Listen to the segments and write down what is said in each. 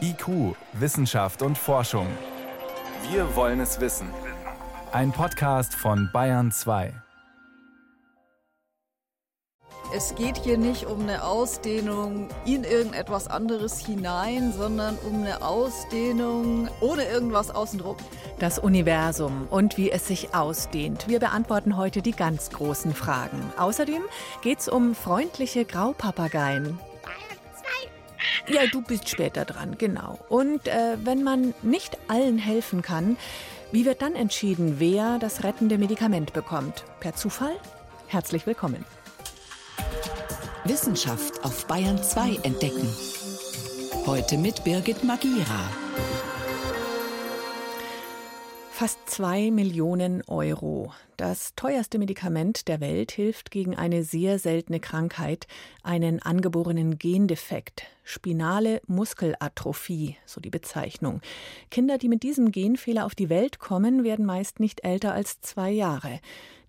IQ, Wissenschaft und Forschung. Wir wollen es wissen. Ein Podcast von Bayern 2. Es geht hier nicht um eine Ausdehnung in irgendetwas anderes hinein, sondern um eine Ausdehnung ohne irgendwas außenrum. Das Universum und wie es sich ausdehnt. Wir beantworten heute die ganz großen Fragen. Außerdem geht es um freundliche Graupapageien. Ja, du bist später dran, genau. Und äh, wenn man nicht allen helfen kann, wie wird dann entschieden, wer das rettende Medikament bekommt? Per Zufall? Herzlich willkommen. Wissenschaft auf Bayern 2 entdecken. Heute mit Birgit Magira. Fast zwei Millionen Euro. Das teuerste Medikament der Welt hilft gegen eine sehr seltene Krankheit, einen angeborenen Gendefekt, spinale Muskelatrophie, so die Bezeichnung. Kinder, die mit diesem Genfehler auf die Welt kommen, werden meist nicht älter als zwei Jahre.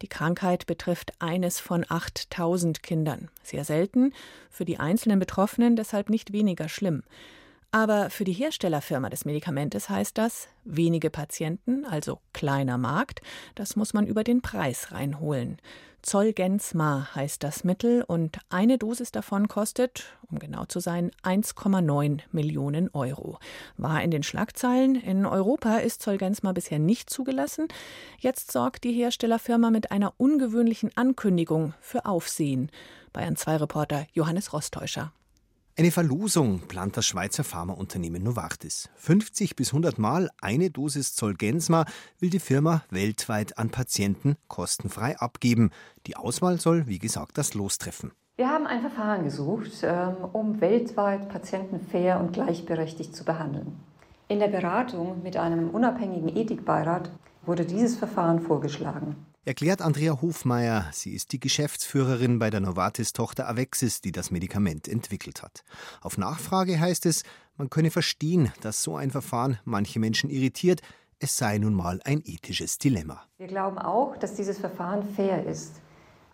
Die Krankheit betrifft eines von 8000 Kindern. Sehr selten, für die einzelnen Betroffenen deshalb nicht weniger schlimm. Aber für die Herstellerfirma des Medikamentes heißt das wenige Patienten, also kleiner Markt, das muss man über den Preis reinholen. Zolgensma heißt das Mittel und eine Dosis davon kostet, um genau zu sein, 1,9 Millionen Euro. War in den Schlagzeilen. In Europa ist Zolgensma bisher nicht zugelassen. Jetzt sorgt die Herstellerfirma mit einer ungewöhnlichen Ankündigung für Aufsehen. Bayern 2 Reporter Johannes Rostäuscher. Eine Verlosung plant das Schweizer Pharmaunternehmen Novartis. 50 bis 100 Mal eine Dosis Zolgensma will die Firma weltweit an Patienten kostenfrei abgeben. Die Auswahl soll, wie gesagt, das Los treffen. Wir haben ein Verfahren gesucht, ähm, um weltweit Patienten fair und gleichberechtigt zu behandeln. In der Beratung mit einem unabhängigen Ethikbeirat wurde dieses Verfahren vorgeschlagen erklärt Andrea Hofmeier. Sie ist die Geschäftsführerin bei der Novartis-Tochter Avexis, die das Medikament entwickelt hat. Auf Nachfrage heißt es, man könne verstehen, dass so ein Verfahren manche Menschen irritiert. Es sei nun mal ein ethisches Dilemma. Wir glauben auch, dass dieses Verfahren fair ist,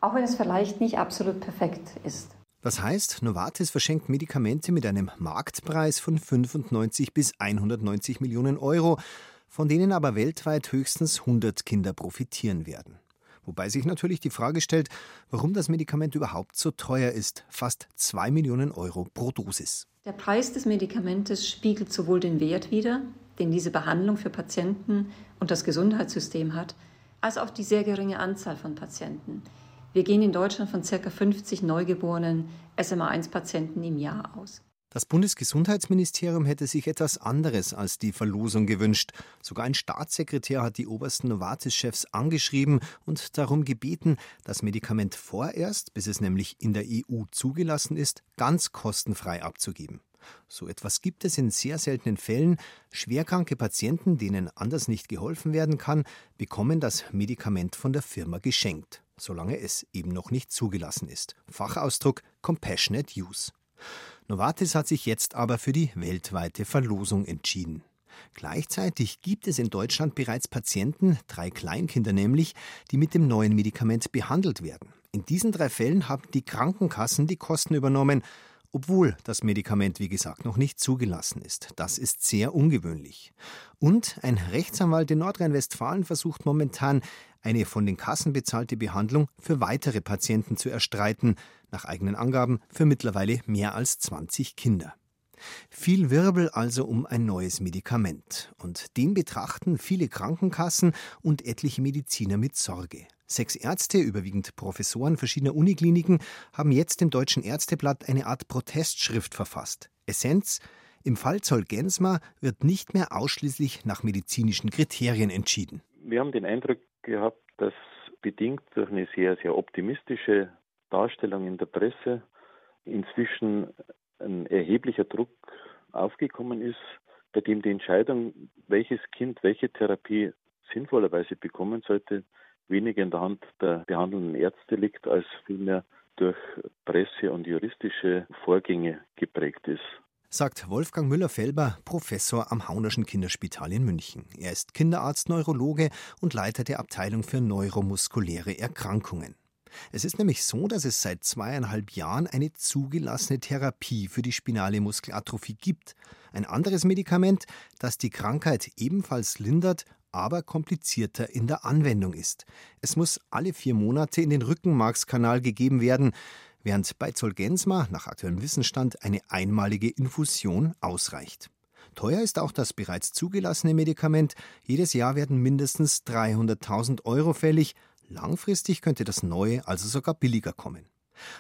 auch wenn es vielleicht nicht absolut perfekt ist. Das heißt, Novartis verschenkt Medikamente mit einem Marktpreis von 95 bis 190 Millionen Euro von denen aber weltweit höchstens 100 Kinder profitieren werden. Wobei sich natürlich die Frage stellt, warum das Medikament überhaupt so teuer ist, fast 2 Millionen Euro pro Dosis. Der Preis des Medikamentes spiegelt sowohl den Wert wider, den diese Behandlung für Patienten und das Gesundheitssystem hat, als auch die sehr geringe Anzahl von Patienten. Wir gehen in Deutschland von ca. 50 neugeborenen SMA1-Patienten im Jahr aus. Das Bundesgesundheitsministerium hätte sich etwas anderes als die Verlosung gewünscht. Sogar ein Staatssekretär hat die obersten Novartis-Chefs angeschrieben und darum gebeten, das Medikament vorerst, bis es nämlich in der EU zugelassen ist, ganz kostenfrei abzugeben. So etwas gibt es in sehr seltenen Fällen. Schwerkranke Patienten, denen anders nicht geholfen werden kann, bekommen das Medikament von der Firma geschenkt, solange es eben noch nicht zugelassen ist. Fachausdruck Compassionate Use. Novartis hat sich jetzt aber für die weltweite Verlosung entschieden. Gleichzeitig gibt es in Deutschland bereits Patienten, drei Kleinkinder nämlich, die mit dem neuen Medikament behandelt werden. In diesen drei Fällen haben die Krankenkassen die Kosten übernommen, obwohl das Medikament, wie gesagt, noch nicht zugelassen ist. Das ist sehr ungewöhnlich. Und ein Rechtsanwalt in Nordrhein-Westfalen versucht momentan, eine von den Kassen bezahlte Behandlung für weitere Patienten zu erstreiten, nach eigenen Angaben für mittlerweile mehr als 20 Kinder. Viel Wirbel also um ein neues Medikament. Und den betrachten viele Krankenkassen und etliche Mediziner mit Sorge. Sechs Ärzte, überwiegend Professoren verschiedener Unikliniken, haben jetzt im Deutschen Ärzteblatt eine Art Protestschrift verfasst. Essenz: Im Fall Zolgensma wird nicht mehr ausschließlich nach medizinischen Kriterien entschieden. Wir haben den Eindruck gehabt, dass bedingt durch eine sehr, sehr optimistische Darstellung in der Presse inzwischen ein erheblicher Druck aufgekommen ist, bei dem die Entscheidung, welches Kind welche Therapie sinnvollerweise bekommen sollte, weniger in der Hand der behandelnden Ärzte liegt, als vielmehr durch Presse- und juristische Vorgänge geprägt ist. Sagt Wolfgang Müller-Felber, Professor am Haunerschen Kinderspital in München. Er ist Kinderarzt, Neurologe und Leiter der Abteilung für neuromuskuläre Erkrankungen. Es ist nämlich so, dass es seit zweieinhalb Jahren eine zugelassene Therapie für die spinale Muskelatrophie gibt. Ein anderes Medikament, das die Krankheit ebenfalls lindert, aber komplizierter in der Anwendung ist. Es muss alle vier Monate in den Rückenmarkskanal gegeben werden, während bei Zolgensma nach aktuellem Wissensstand eine einmalige Infusion ausreicht. Teuer ist auch das bereits zugelassene Medikament. Jedes Jahr werden mindestens 300.000 Euro fällig. Langfristig könnte das neue also sogar billiger kommen.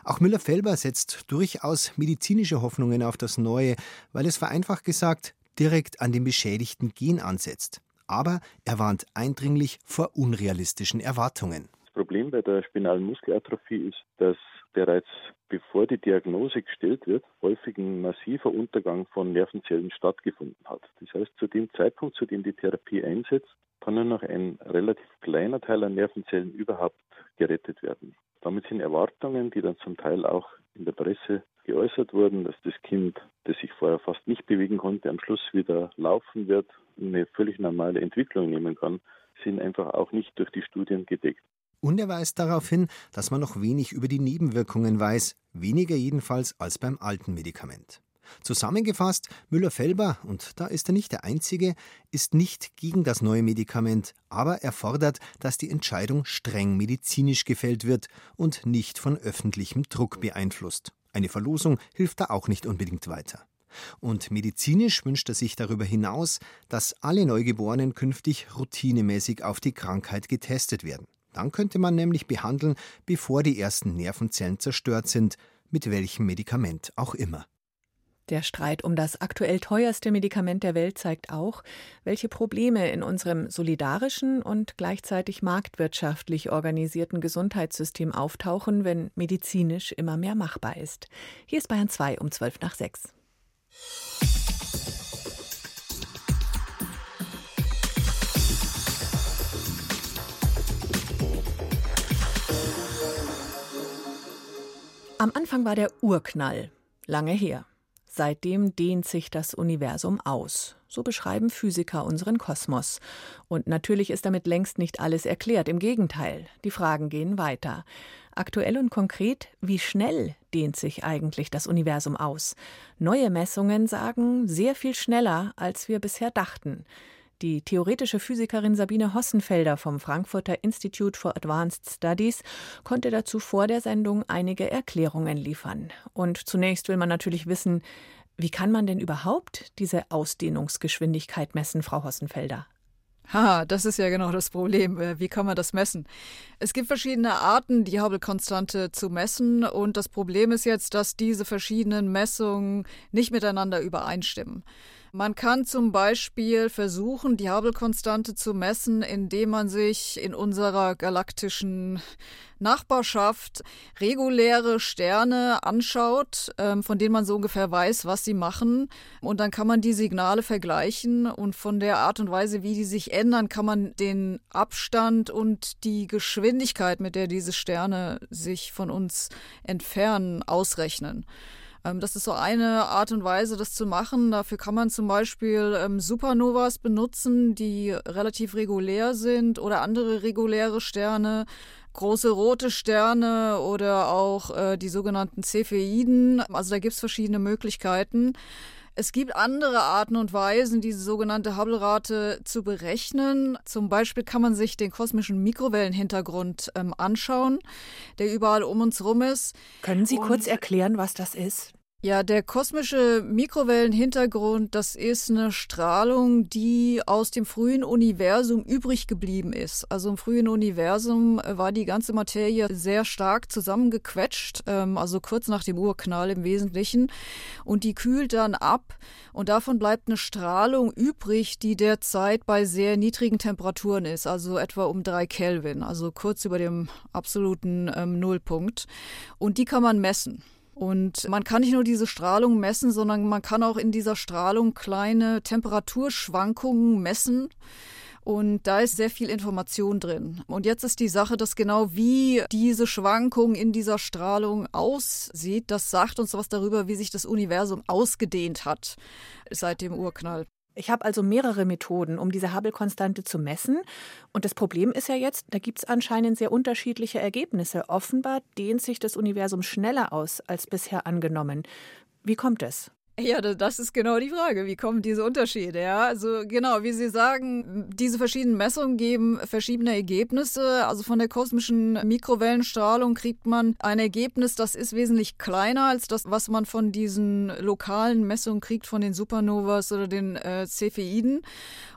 Auch Müller-Felber setzt durchaus medizinische Hoffnungen auf das Neue, weil es vereinfacht gesagt direkt an dem beschädigten Gen ansetzt. Aber er warnt eindringlich vor unrealistischen Erwartungen. Das Problem bei der spinalen Muskelatrophie ist, dass bereits bevor die Diagnose gestellt wird, häufig ein massiver Untergang von Nervenzellen stattgefunden hat. Das heißt, zu dem Zeitpunkt, zu dem die Therapie einsetzt, kann nur noch ein relativ kleiner Teil an Nervenzellen überhaupt gerettet werden. Damit sind Erwartungen, die dann zum Teil auch in der Presse geäußert wurden, dass das Kind, das sich vorher fast nicht bewegen konnte, am Schluss wieder laufen wird, eine völlig normale Entwicklung nehmen kann, sind einfach auch nicht durch die Studien gedeckt. Und er weist darauf hin, dass man noch wenig über die Nebenwirkungen weiß, weniger jedenfalls als beim alten Medikament. Zusammengefasst, Müller-Felber, und da ist er nicht der Einzige, ist nicht gegen das neue Medikament, aber er fordert, dass die Entscheidung streng medizinisch gefällt wird und nicht von öffentlichem Druck beeinflusst. Eine Verlosung hilft da auch nicht unbedingt weiter. Und medizinisch wünscht er sich darüber hinaus, dass alle Neugeborenen künftig routinemäßig auf die Krankheit getestet werden. Dann könnte man nämlich behandeln, bevor die ersten Nervenzellen zerstört sind, mit welchem Medikament auch immer. Der Streit um das aktuell teuerste Medikament der Welt zeigt auch, welche Probleme in unserem solidarischen und gleichzeitig marktwirtschaftlich organisierten Gesundheitssystem auftauchen, wenn medizinisch immer mehr machbar ist. Hier ist Bayern 2 um 12 nach 6. Am Anfang war der Urknall, lange her. Seitdem dehnt sich das Universum aus. So beschreiben Physiker unseren Kosmos. Und natürlich ist damit längst nicht alles erklärt. Im Gegenteil, die Fragen gehen weiter. Aktuell und konkret, wie schnell dehnt sich eigentlich das Universum aus? Neue Messungen sagen sehr viel schneller, als wir bisher dachten. Die theoretische Physikerin Sabine Hossenfelder vom Frankfurter Institute for Advanced Studies konnte dazu vor der Sendung einige Erklärungen liefern. Und zunächst will man natürlich wissen, wie kann man denn überhaupt diese Ausdehnungsgeschwindigkeit messen, Frau Hossenfelder? Ha, das ist ja genau das Problem. Äh, wie kann man das messen? Es gibt verschiedene Arten, die Hubble-Konstante zu messen. Und das Problem ist jetzt, dass diese verschiedenen Messungen nicht miteinander übereinstimmen. Man kann zum Beispiel versuchen, die Hubble-Konstante zu messen, indem man sich in unserer galaktischen Nachbarschaft reguläre Sterne anschaut, ähm, von denen man so ungefähr weiß, was sie machen. Und dann kann man die Signale vergleichen und von der Art und Weise, wie die sich ändern, kann man den Abstand und die Geschwindigkeit, mit der diese Sterne sich von uns entfernen, ausrechnen. Ähm, das ist so eine Art und Weise, das zu machen. Dafür kann man zum Beispiel ähm, Supernovas benutzen, die relativ regulär sind oder andere reguläre Sterne große rote Sterne oder auch äh, die sogenannten Cepheiden. Also da gibt es verschiedene Möglichkeiten. Es gibt andere Arten und Weisen, diese sogenannte Hubble-Rate zu berechnen. Zum Beispiel kann man sich den kosmischen Mikrowellenhintergrund ähm, anschauen, der überall um uns rum ist. Können Sie und kurz erklären, was das ist? Ja, der kosmische Mikrowellenhintergrund, das ist eine Strahlung, die aus dem frühen Universum übrig geblieben ist. Also im frühen Universum äh, war die ganze Materie sehr stark zusammengequetscht, ähm, also kurz nach dem Urknall im Wesentlichen. Und die kühlt dann ab und davon bleibt eine Strahlung übrig, die derzeit bei sehr niedrigen Temperaturen ist, also etwa um drei Kelvin, also kurz über dem absoluten ähm, Nullpunkt. Und die kann man messen. Und man kann nicht nur diese Strahlung messen, sondern man kann auch in dieser Strahlung kleine Temperaturschwankungen messen. Und da ist sehr viel Information drin. Und jetzt ist die Sache, dass genau wie diese Schwankung in dieser Strahlung aussieht, das sagt uns was darüber, wie sich das Universum ausgedehnt hat seit dem Urknall. Ich habe also mehrere Methoden, um diese Hubble-Konstante zu messen. Und das Problem ist ja jetzt, da gibt es anscheinend sehr unterschiedliche Ergebnisse. Offenbar dehnt sich das Universum schneller aus als bisher angenommen. Wie kommt es? Ja, das ist genau die Frage. Wie kommen diese Unterschiede? Ja, also genau, wie Sie sagen, diese verschiedenen Messungen geben verschiedene Ergebnisse. Also von der kosmischen Mikrowellenstrahlung kriegt man ein Ergebnis, das ist wesentlich kleiner als das, was man von diesen lokalen Messungen kriegt, von den Supernovas oder den äh, Cepheiden.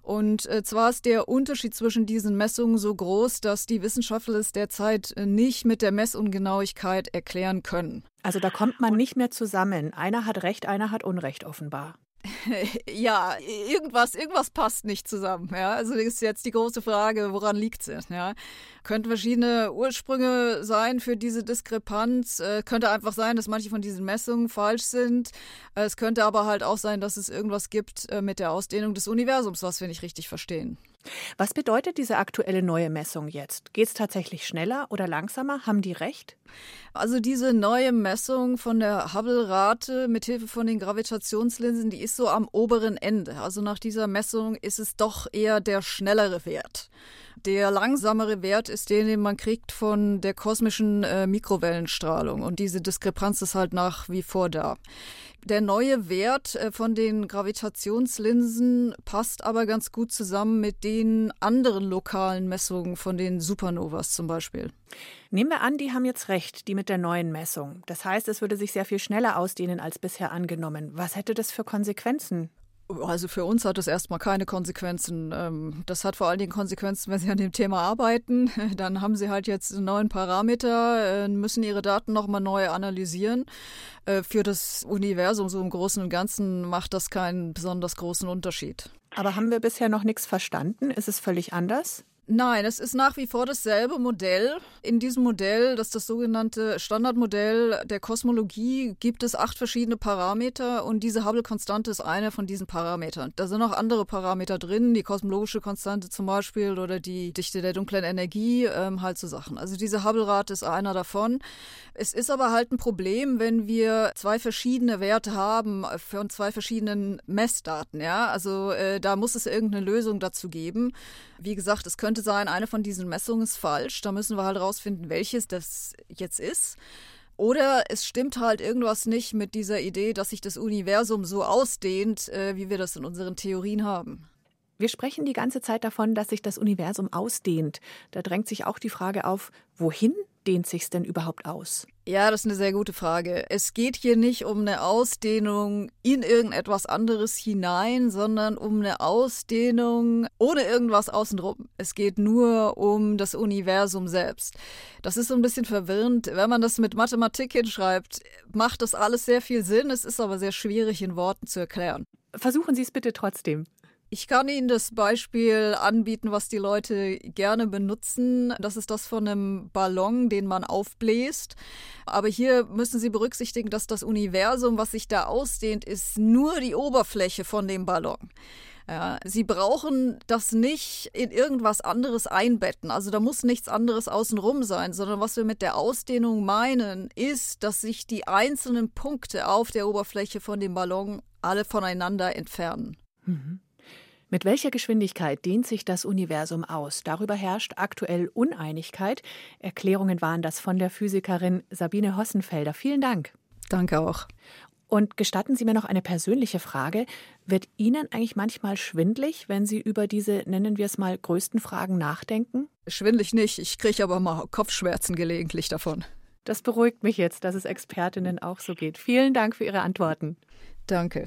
Und äh, zwar ist der Unterschied zwischen diesen Messungen so groß, dass die Wissenschaftler es derzeit nicht mit der Messungenauigkeit erklären können. Also da kommt man nicht mehr zusammen. Einer hat Recht, einer hat Unrecht offenbar. ja, irgendwas, irgendwas passt nicht zusammen. Ja? Also ist jetzt die große Frage, woran liegt es? Ja? Könnten verschiedene Ursprünge sein für diese Diskrepanz. Äh, könnte einfach sein, dass manche von diesen Messungen falsch sind. Äh, es könnte aber halt auch sein, dass es irgendwas gibt äh, mit der Ausdehnung des Universums, was wir nicht richtig verstehen. Was bedeutet diese aktuelle neue Messung jetzt? Geht es tatsächlich schneller oder langsamer? Haben die recht? Also diese neue Messung von der Hubble-Rate mithilfe von den Gravitationslinsen, die ist so am oberen Ende. Also nach dieser Messung ist es doch eher der schnellere Wert. Der langsamere Wert ist den, den man kriegt von der kosmischen äh, Mikrowellenstrahlung. Und diese Diskrepanz ist halt nach wie vor da. Der neue Wert äh, von den Gravitationslinsen passt aber ganz gut zusammen mit den anderen lokalen Messungen von den Supernovas zum Beispiel. Nehmen wir an, die haben jetzt recht, die mit der neuen Messung. Das heißt, es würde sich sehr viel schneller ausdehnen als bisher angenommen. Was hätte das für Konsequenzen? Also für uns hat das erstmal keine Konsequenzen. Ähm, das hat vor allen Dingen Konsequenzen, wenn Sie an dem Thema arbeiten. Dann haben Sie halt jetzt einen neuen Parameter, äh, müssen Ihre Daten nochmal neu analysieren. Äh, für das Universum so im Großen und Ganzen macht das keinen besonders großen Unterschied. Aber haben wir bisher noch nichts verstanden? Ist es völlig anders? Nein, es ist nach wie vor dasselbe Modell. In diesem Modell, das ist das sogenannte Standardmodell der Kosmologie, gibt es acht verschiedene Parameter und diese Hubble-Konstante ist einer von diesen Parametern. Da sind noch andere Parameter drin, die kosmologische Konstante zum Beispiel oder die Dichte der dunklen Energie, ähm, halt so Sachen. Also diese Hubble-Rate ist einer davon. Es ist aber halt ein Problem, wenn wir zwei verschiedene Werte haben von zwei verschiedenen Messdaten. Ja, also äh, da muss es irgendeine Lösung dazu geben. Wie gesagt, es könnte sein, eine von diesen Messungen ist falsch. Da müssen wir halt rausfinden, welches das jetzt ist. Oder es stimmt halt irgendwas nicht mit dieser Idee, dass sich das Universum so ausdehnt, äh, wie wir das in unseren Theorien haben. Wir sprechen die ganze Zeit davon, dass sich das Universum ausdehnt. Da drängt sich auch die Frage auf, wohin dehnt sich denn überhaupt aus? Ja, das ist eine sehr gute Frage. Es geht hier nicht um eine Ausdehnung in irgendetwas anderes hinein, sondern um eine Ausdehnung ohne irgendwas außenrum. Es geht nur um das Universum selbst. Das ist so ein bisschen verwirrend. Wenn man das mit Mathematik hinschreibt, macht das alles sehr viel Sinn. Es ist aber sehr schwierig in Worten zu erklären. Versuchen Sie es bitte trotzdem. Ich kann Ihnen das Beispiel anbieten, was die Leute gerne benutzen. Das ist das von einem Ballon, den man aufbläst. Aber hier müssen Sie berücksichtigen, dass das Universum, was sich da ausdehnt, ist nur die Oberfläche von dem Ballon. Ja, Sie brauchen das nicht in irgendwas anderes einbetten. Also da muss nichts anderes außenrum sein, sondern was wir mit der Ausdehnung meinen, ist, dass sich die einzelnen Punkte auf der Oberfläche von dem Ballon alle voneinander entfernen. Mhm. Mit welcher Geschwindigkeit dehnt sich das Universum aus? Darüber herrscht aktuell Uneinigkeit. Erklärungen waren das von der Physikerin Sabine Hossenfelder. Vielen Dank. Danke auch. Und gestatten Sie mir noch eine persönliche Frage. Wird Ihnen eigentlich manchmal schwindlig, wenn Sie über diese, nennen wir es mal, größten Fragen nachdenken? Schwindlig nicht. Ich kriege aber mal Kopfschmerzen gelegentlich davon. Das beruhigt mich jetzt, dass es Expertinnen auch so geht. Vielen Dank für Ihre Antworten. Danke.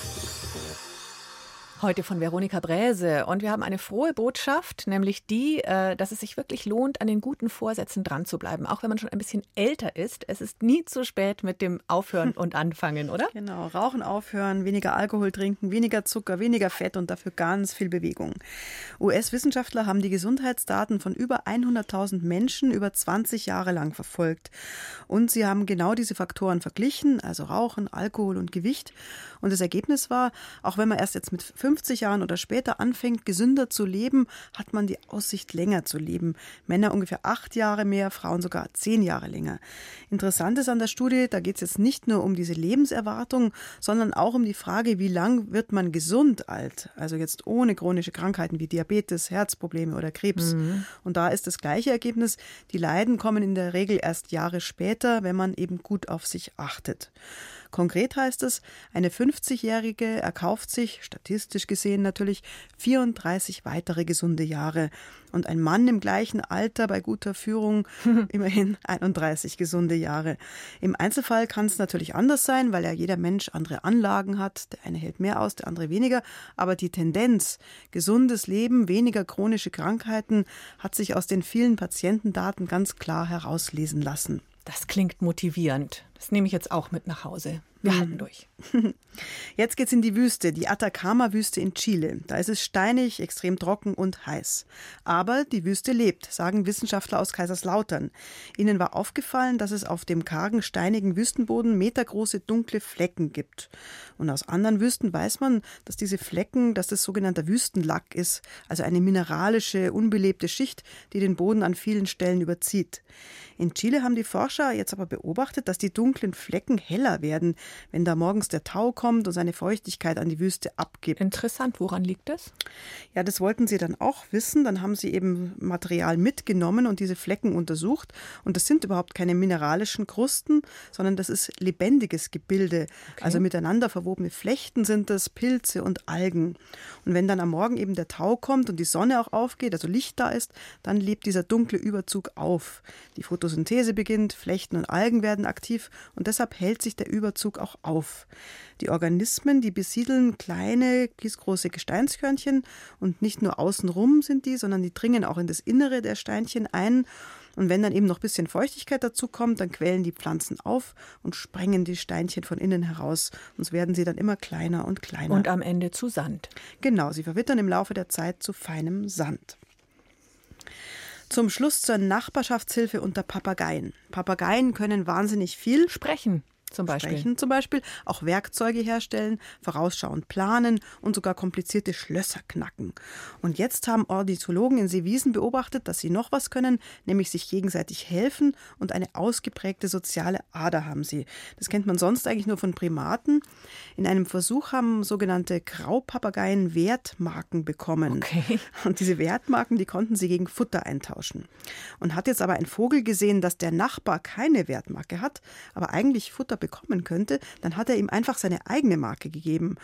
Heute von Veronika Bräse. Und wir haben eine frohe Botschaft, nämlich die, äh, dass es sich wirklich lohnt, an den guten Vorsätzen dran zu bleiben. Auch wenn man schon ein bisschen älter ist. Es ist nie zu spät mit dem Aufhören und Anfangen, oder? Genau. Rauchen aufhören, weniger Alkohol trinken, weniger Zucker, weniger Fett und dafür ganz viel Bewegung. US-Wissenschaftler haben die Gesundheitsdaten von über 100.000 Menschen über 20 Jahre lang verfolgt. Und sie haben genau diese Faktoren verglichen, also Rauchen, Alkohol und Gewicht. Und das Ergebnis war, auch wenn man erst jetzt mit 50 Jahren oder später anfängt, gesünder zu leben, hat man die Aussicht, länger zu leben. Männer ungefähr acht Jahre mehr, Frauen sogar zehn Jahre länger. Interessant ist an der Studie, da geht es jetzt nicht nur um diese Lebenserwartung, sondern auch um die Frage, wie lang wird man gesund alt? Also jetzt ohne chronische Krankheiten wie Diabetes, Herzprobleme oder Krebs. Mhm. Und da ist das gleiche Ergebnis. Die Leiden kommen in der Regel erst Jahre später, wenn man eben gut auf sich achtet. Konkret heißt es, eine 50-Jährige erkauft sich, statistisch gesehen natürlich, 34 weitere gesunde Jahre. Und ein Mann im gleichen Alter bei guter Führung immerhin 31 gesunde Jahre. Im Einzelfall kann es natürlich anders sein, weil ja jeder Mensch andere Anlagen hat. Der eine hält mehr aus, der andere weniger. Aber die Tendenz, gesundes Leben, weniger chronische Krankheiten, hat sich aus den vielen Patientendaten ganz klar herauslesen lassen. Das klingt motivierend. Das nehme ich jetzt auch mit nach Hause. Wir halten durch. Jetzt geht's in die Wüste, die Atacama-Wüste in Chile. Da ist es steinig, extrem trocken und heiß. Aber die Wüste lebt, sagen Wissenschaftler aus Kaiserslautern. Ihnen war aufgefallen, dass es auf dem kargen, steinigen Wüstenboden metergroße dunkle Flecken gibt. Und aus anderen Wüsten weiß man, dass diese Flecken, dass das sogenannter Wüstenlack ist, also eine mineralische, unbelebte Schicht, die den Boden an vielen Stellen überzieht. In Chile haben die Forscher jetzt aber beobachtet, dass die dunklen Flecken heller werden, wenn da morgens der Tau kommt und seine Feuchtigkeit an die Wüste abgibt. Interessant, woran liegt das? Ja, das wollten sie dann auch wissen. Dann haben sie eben Material mitgenommen und diese Flecken untersucht. Und das sind überhaupt keine mineralischen Krusten, sondern das ist lebendiges Gebilde. Okay. Also miteinander verwobene Flechten sind das, Pilze und Algen. Und wenn dann am Morgen eben der Tau kommt und die Sonne auch aufgeht, also Licht da ist, dann lebt dieser dunkle Überzug auf. Die Photosynthese beginnt, Flechten und Algen werden aktiv und deshalb hält sich der Überzug auch auf. Die Organismen, die besiedeln kleine, kiesgroße Gesteinskörnchen und nicht nur außenrum sind die, sondern die dringen auch in das Innere der Steinchen ein. Und wenn dann eben noch ein bisschen Feuchtigkeit dazu kommt, dann quellen die Pflanzen auf und sprengen die Steinchen von innen heraus. Und so werden sie dann immer kleiner und kleiner. Und am Ende zu Sand. Genau, sie verwittern im Laufe der Zeit zu feinem Sand. Zum Schluss zur Nachbarschaftshilfe unter Papageien. Papageien können wahnsinnig viel sprechen zum Beispiel. Sprechen zum Beispiel, auch Werkzeuge herstellen, vorausschauend planen und sogar komplizierte Schlösser knacken. Und jetzt haben Ornithologen in Seewiesen beobachtet, dass sie noch was können, nämlich sich gegenseitig helfen und eine ausgeprägte soziale Ader haben sie. Das kennt man sonst eigentlich nur von Primaten. In einem Versuch haben sogenannte Graupapageien Wertmarken bekommen. Okay. Und diese Wertmarken, die konnten sie gegen Futter eintauschen. Und hat jetzt aber ein Vogel gesehen, dass der Nachbar keine Wertmarke hat, aber eigentlich Futter bekommen könnte, dann hat er ihm einfach seine eigene Marke gegeben.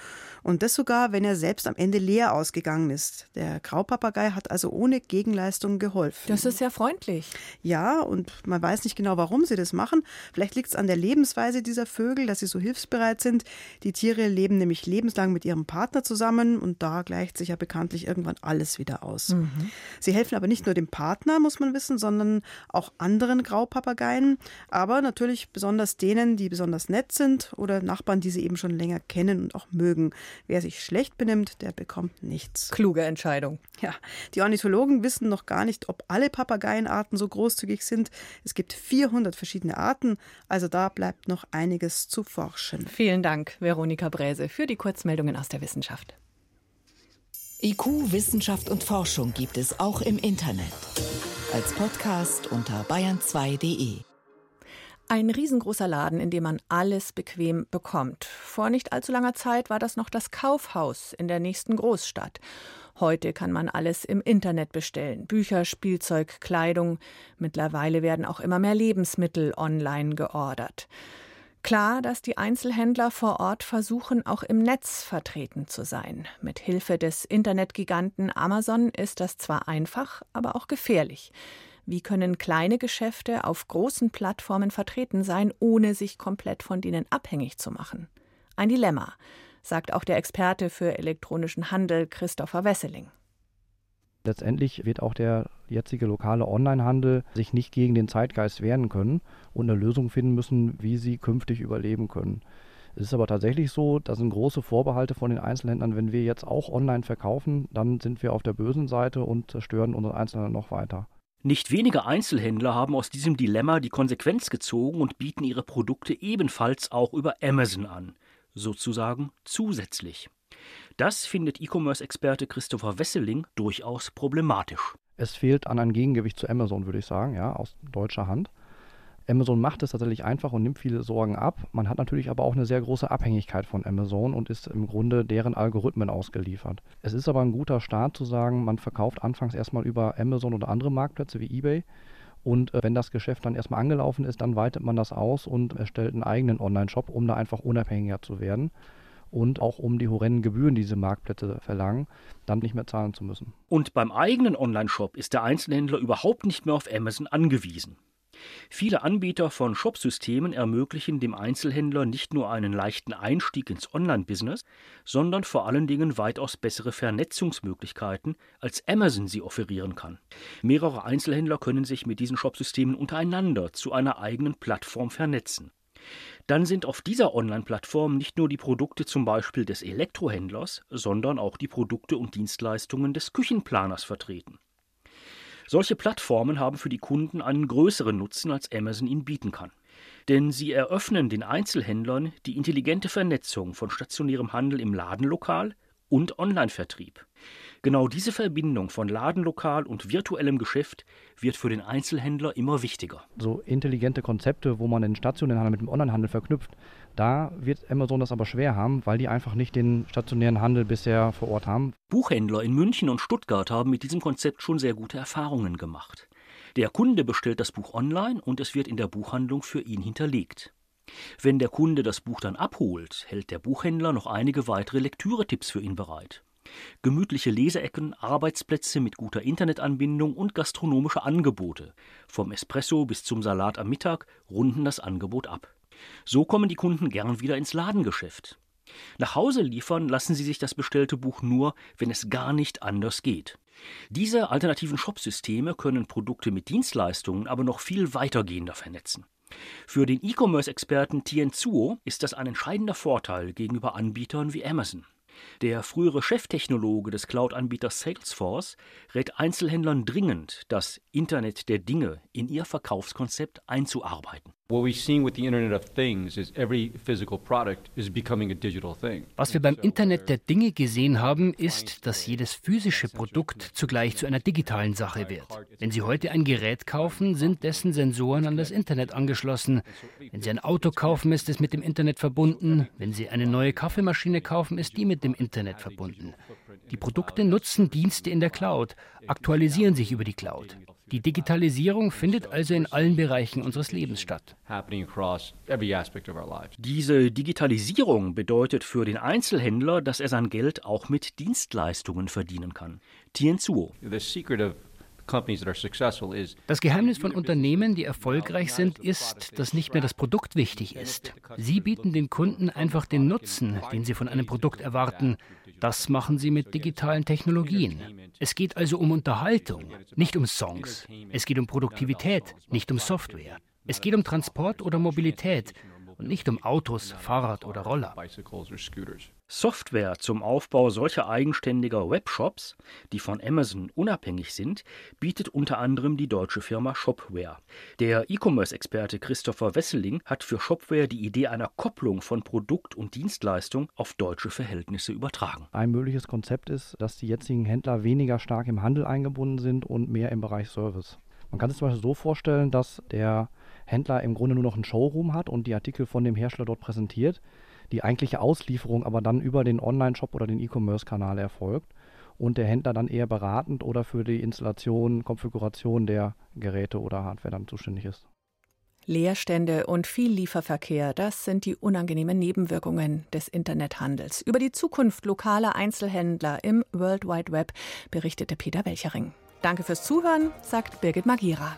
Und das sogar, wenn er selbst am Ende leer ausgegangen ist. Der Graupapagei hat also ohne Gegenleistung geholfen. Das ist ja freundlich. Ja, und man weiß nicht genau, warum sie das machen. Vielleicht liegt es an der Lebensweise dieser Vögel, dass sie so hilfsbereit sind. Die Tiere leben nämlich lebenslang mit ihrem Partner zusammen und da gleicht sich ja bekanntlich irgendwann alles wieder aus. Mhm. Sie helfen aber nicht nur dem Partner, muss man wissen, sondern auch anderen Graupapageien, aber natürlich besonders denen, die besonders besonders nett sind oder Nachbarn, die sie eben schon länger kennen und auch mögen. Wer sich schlecht benimmt, der bekommt nichts. Kluge Entscheidung. Ja, die Ornithologen wissen noch gar nicht, ob alle Papageienarten so großzügig sind. Es gibt 400 verschiedene Arten, also da bleibt noch einiges zu forschen. Vielen Dank, Veronika Bräse, für die Kurzmeldungen aus der Wissenschaft. IQ, Wissenschaft und Forschung gibt es auch im Internet. Als Podcast unter bayern2.de. Ein riesengroßer Laden, in dem man alles bequem bekommt. Vor nicht allzu langer Zeit war das noch das Kaufhaus in der nächsten Großstadt. Heute kann man alles im Internet bestellen. Bücher, Spielzeug, Kleidung. Mittlerweile werden auch immer mehr Lebensmittel online geordert. Klar, dass die Einzelhändler vor Ort versuchen, auch im Netz vertreten zu sein. Mit Hilfe des Internetgiganten Amazon ist das zwar einfach, aber auch gefährlich. Wie können kleine Geschäfte auf großen Plattformen vertreten sein, ohne sich komplett von denen abhängig zu machen? Ein Dilemma, sagt auch der Experte für elektronischen Handel Christopher Wesseling. Letztendlich wird auch der jetzige lokale Onlinehandel sich nicht gegen den Zeitgeist wehren können und eine Lösung finden müssen, wie sie künftig überleben können. Es ist aber tatsächlich so, da sind große Vorbehalte von den Einzelhändlern. Wenn wir jetzt auch online verkaufen, dann sind wir auf der bösen Seite und zerstören unseren Einzelhändler noch weiter. Nicht wenige Einzelhändler haben aus diesem Dilemma die Konsequenz gezogen und bieten ihre Produkte ebenfalls auch über Amazon an, sozusagen zusätzlich. Das findet E-Commerce-Experte Christopher Wesseling durchaus problematisch. Es fehlt an ein Gegengewicht zu Amazon, würde ich sagen, ja, aus deutscher Hand. Amazon macht es tatsächlich einfach und nimmt viele Sorgen ab. Man hat natürlich aber auch eine sehr große Abhängigkeit von Amazon und ist im Grunde deren Algorithmen ausgeliefert. Es ist aber ein guter Start zu sagen, man verkauft anfangs erstmal über Amazon oder andere Marktplätze wie eBay. Und äh, wenn das Geschäft dann erstmal angelaufen ist, dann weitet man das aus und erstellt einen eigenen Online-Shop, um da einfach unabhängiger zu werden und auch um die horrenden Gebühren, die diese Marktplätze verlangen, dann nicht mehr zahlen zu müssen. Und beim eigenen Online-Shop ist der Einzelhändler überhaupt nicht mehr auf Amazon angewiesen. Viele Anbieter von Shopsystemen ermöglichen dem Einzelhändler nicht nur einen leichten Einstieg ins Online-Business, sondern vor allen Dingen weitaus bessere Vernetzungsmöglichkeiten, als Amazon sie offerieren kann. Mehrere Einzelhändler können sich mit diesen Shopsystemen untereinander zu einer eigenen Plattform vernetzen. Dann sind auf dieser Online-Plattform nicht nur die Produkte zum Beispiel des Elektrohändlers, sondern auch die Produkte und Dienstleistungen des Küchenplaners vertreten. Solche Plattformen haben für die Kunden einen größeren Nutzen, als Amazon ihnen bieten kann. Denn sie eröffnen den Einzelhändlern die intelligente Vernetzung von stationärem Handel im Ladenlokal und Online-Vertrieb. Genau diese Verbindung von Ladenlokal und virtuellem Geschäft wird für den Einzelhändler immer wichtiger. So intelligente Konzepte, wo man den stationären Handel mit dem Onlinehandel verknüpft, da wird Amazon das aber schwer haben, weil die einfach nicht den stationären Handel bisher vor Ort haben. Buchhändler in München und Stuttgart haben mit diesem Konzept schon sehr gute Erfahrungen gemacht. Der Kunde bestellt das Buch online und es wird in der Buchhandlung für ihn hinterlegt. Wenn der Kunde das Buch dann abholt, hält der Buchhändler noch einige weitere Lektüretipps für ihn bereit. Gemütliche Leseecken, Arbeitsplätze mit guter Internetanbindung und gastronomische Angebote. Vom Espresso bis zum Salat am Mittag runden das Angebot ab. So kommen die Kunden gern wieder ins Ladengeschäft. Nach Hause liefern lassen sie sich das bestellte Buch nur, wenn es gar nicht anders geht. Diese alternativen Shopsysteme können Produkte mit Dienstleistungen aber noch viel weitergehender vernetzen. Für den E-Commerce-Experten Tienzuo ist das ein entscheidender Vorteil gegenüber Anbietern wie Amazon. Der frühere Cheftechnologe des Cloud-Anbieters Salesforce rät Einzelhändlern dringend, das Internet der Dinge in ihr Verkaufskonzept einzuarbeiten. Was wir beim Internet der Dinge gesehen haben, ist, dass jedes physische Produkt zugleich zu einer digitalen Sache wird. Wenn Sie heute ein Gerät kaufen, sind dessen Sensoren an das Internet angeschlossen. Wenn Sie ein Auto kaufen, ist es mit dem Internet verbunden. Wenn Sie eine neue Kaffeemaschine kaufen, ist die mit dem Internet verbunden. Die Produkte nutzen Dienste in der Cloud, aktualisieren sich über die Cloud. Die Digitalisierung findet also in allen Bereichen unseres Lebens statt. Diese Digitalisierung bedeutet für den Einzelhändler, dass er sein Geld auch mit Dienstleistungen verdienen kann. Tien Zuo. Das Geheimnis von Unternehmen, die erfolgreich sind, ist, dass nicht mehr das Produkt wichtig ist. Sie bieten den Kunden einfach den Nutzen, den sie von einem Produkt erwarten. Das machen sie mit digitalen Technologien. Es geht also um Unterhaltung, nicht um Songs. Es geht um Produktivität, nicht um Software. Es geht um Transport oder Mobilität und nicht um Autos, Fahrrad oder Roller. Software zum Aufbau solcher eigenständiger Webshops, die von Amazon unabhängig sind, bietet unter anderem die deutsche Firma Shopware. Der E-Commerce-Experte Christopher Wesseling hat für Shopware die Idee einer Kopplung von Produkt und Dienstleistung auf deutsche Verhältnisse übertragen. Ein mögliches Konzept ist, dass die jetzigen Händler weniger stark im Handel eingebunden sind und mehr im Bereich Service. Man kann sich zum Beispiel so vorstellen, dass der Händler im Grunde nur noch einen Showroom hat und die Artikel von dem Hersteller dort präsentiert, die eigentliche Auslieferung aber dann über den Online-Shop oder den E-Commerce-Kanal erfolgt und der Händler dann eher beratend oder für die Installation, Konfiguration der Geräte oder Hardware dann zuständig ist. Leerstände und viel Lieferverkehr, das sind die unangenehmen Nebenwirkungen des Internethandels. Über die Zukunft lokaler Einzelhändler im World Wide Web berichtete Peter Welchering. Danke fürs Zuhören, sagt Birgit Magira.